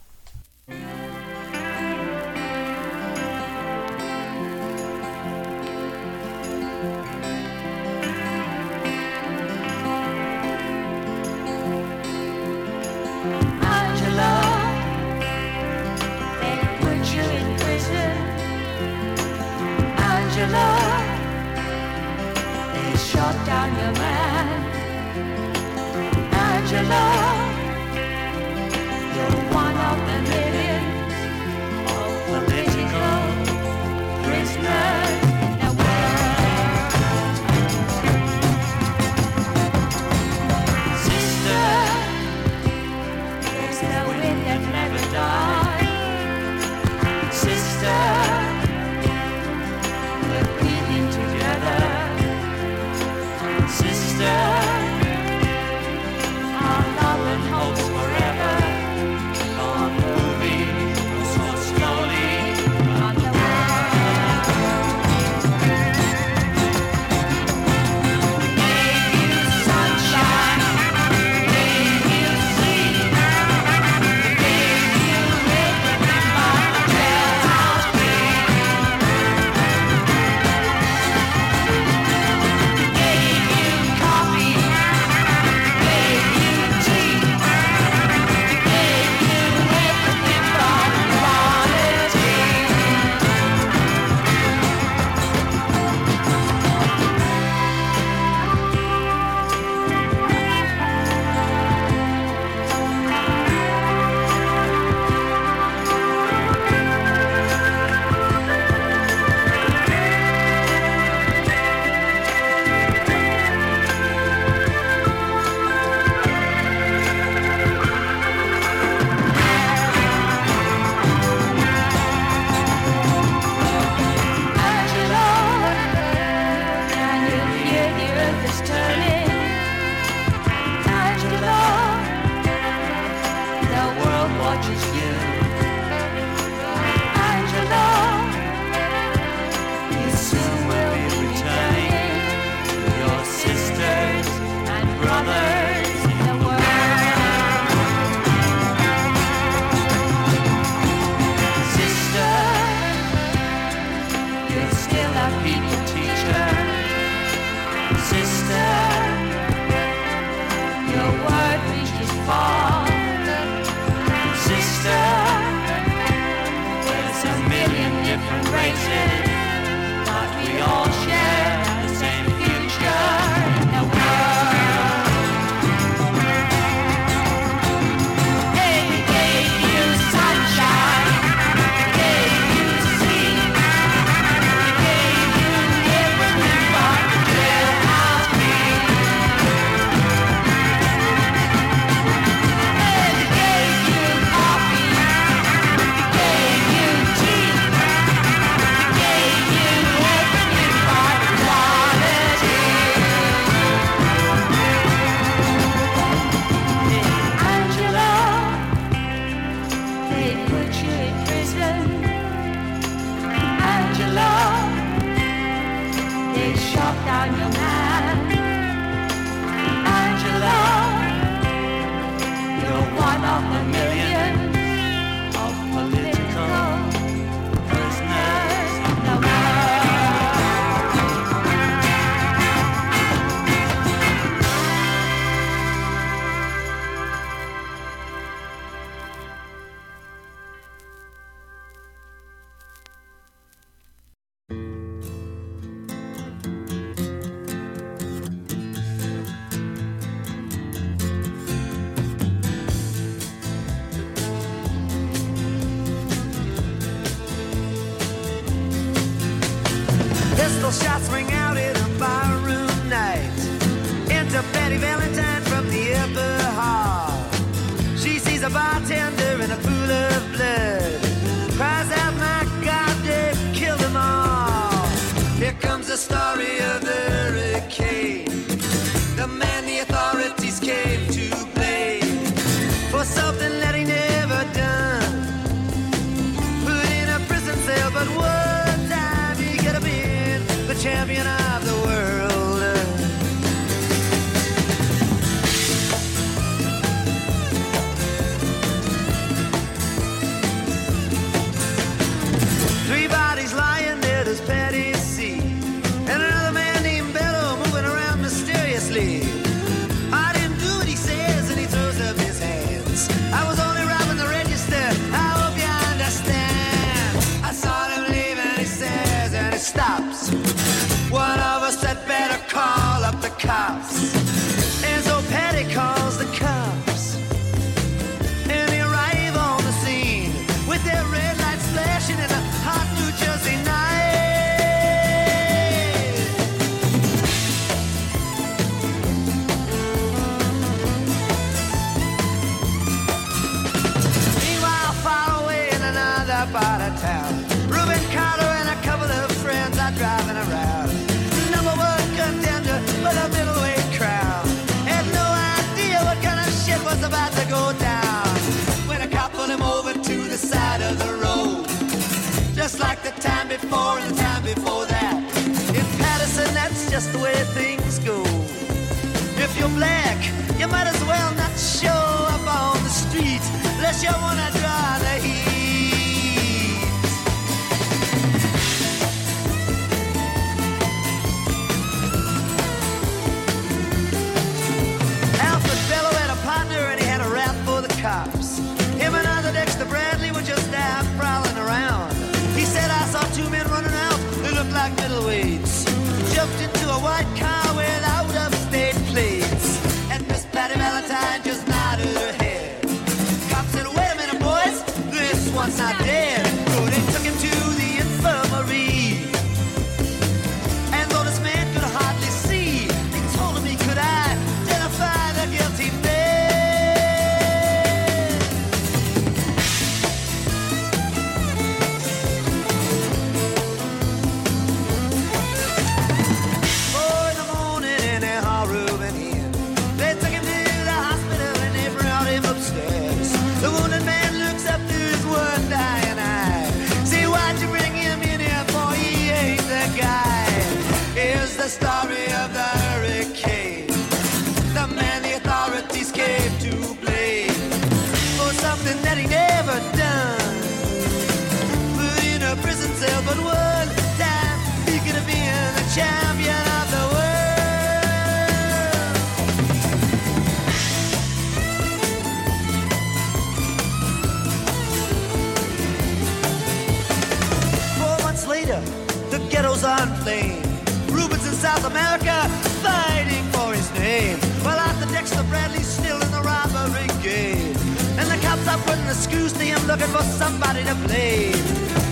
The screws to him looking for somebody to blame.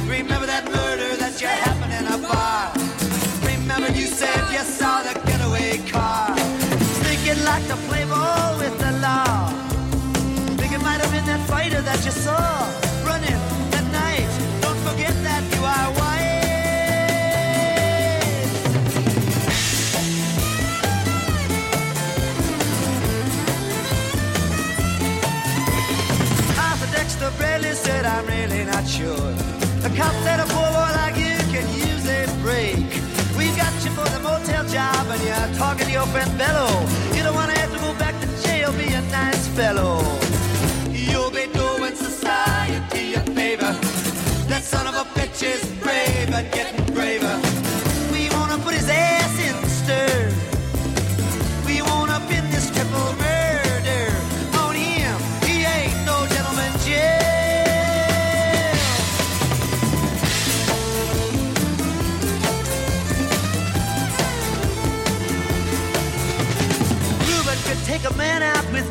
Remember that murder that you happened in a bar. Remember you said you saw the getaway car. Thinking like to play ball with the law. Think it might have been that fighter that you saw The cop said a poor boy like you can use a break. We got you for the motel job and you're talking to your friend Bello. You don't want to have to go back to jail, be a nice fellow. You'll be doing society a favor. That son of a bitch is brave and getting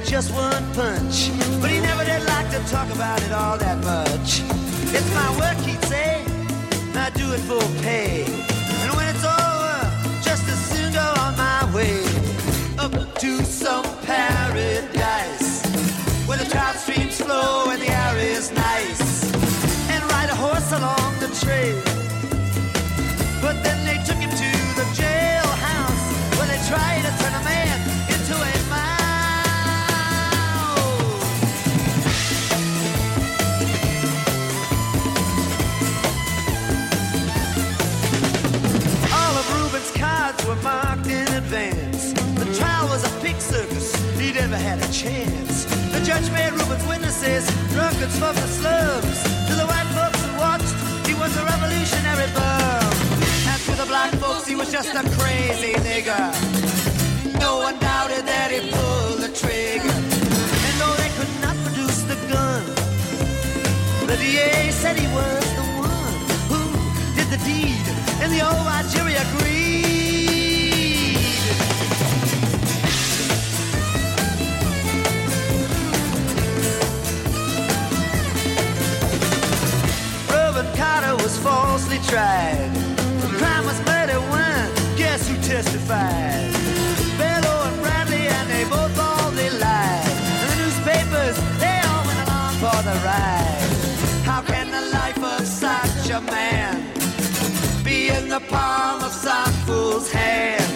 just one punch, but he never did like to talk about it all that much. It's my work, he'd say. and I do it for pay. And when it's over, just as soon go on my way up to some paradise where the trout streams flow and the air is nice, and ride a horse along the trail. Never had a chance. The judge made Reuben's witnesses drunkards from the slums. To the white folks who watched, he was a revolutionary bum. As for the black folks, he was just a crazy nigger. No one doubted that he pulled the trigger. And though they could not produce the gun, the DA said he was the one who did the deed, and the old jury agreed. Was falsely tried. The crime was murder one. Guess who testified? Bello and Bradley, and they both all they lied. And the newspapers, they all went along for the ride. How can the life of such a man be in the palm of some fool's hand?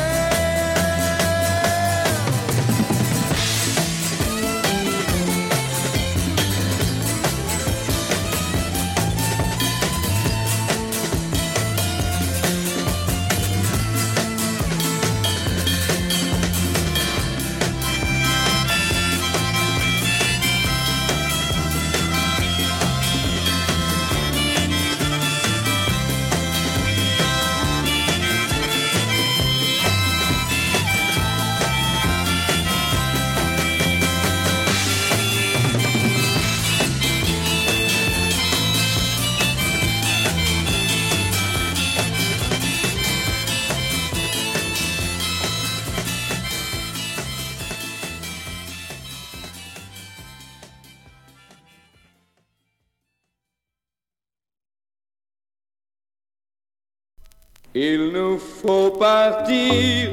Faut partir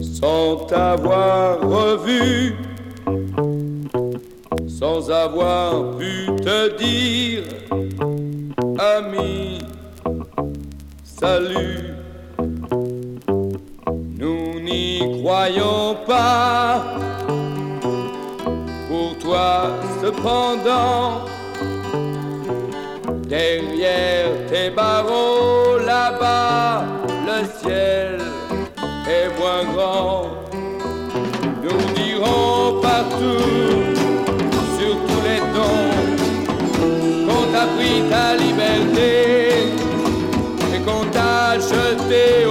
sans t'avoir revu, sans avoir pu te dire, ami, salut. Nous n'y croyons pas. Pour toi, cependant, derrière tes barreaux là-bas, le ciel est moins grand. Nous dirons partout, sur tous les tons, qu'on t'a pris ta liberté et qu'on t'a jeté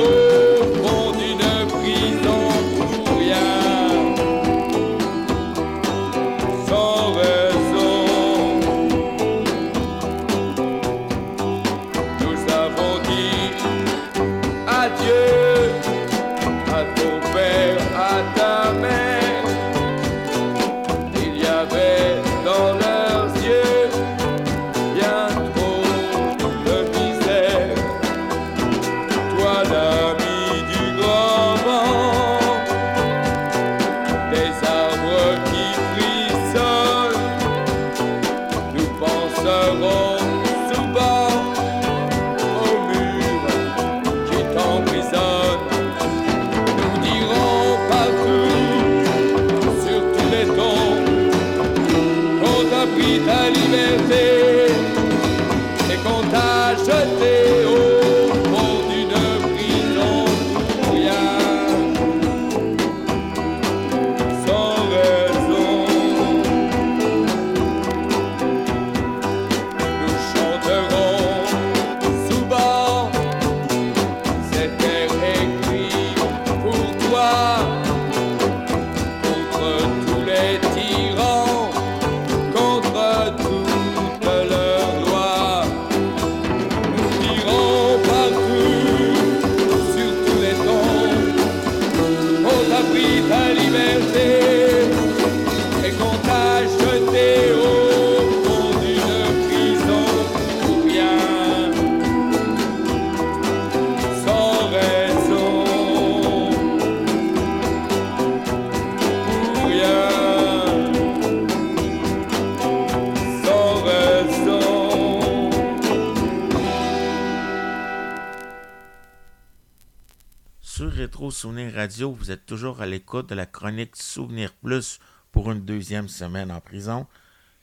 Souvenir Radio, vous êtes toujours à l'écoute de la chronique Souvenir Plus pour une deuxième semaine en prison.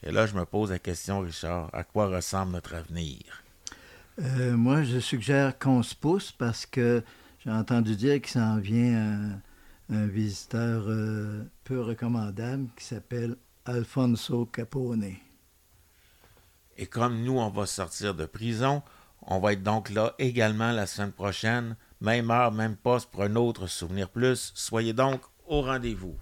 Et là, je me pose la question, Richard, à quoi ressemble notre avenir? Euh, moi, je suggère qu'on se pousse parce que j'ai entendu dire qu'il s'en vient un, un visiteur euh, peu recommandable qui s'appelle Alfonso Capone. Et comme nous, on va sortir de prison, on va être donc là également la semaine prochaine, même heure, même poste pour un autre Souvenir Plus. Soyez donc au rendez-vous.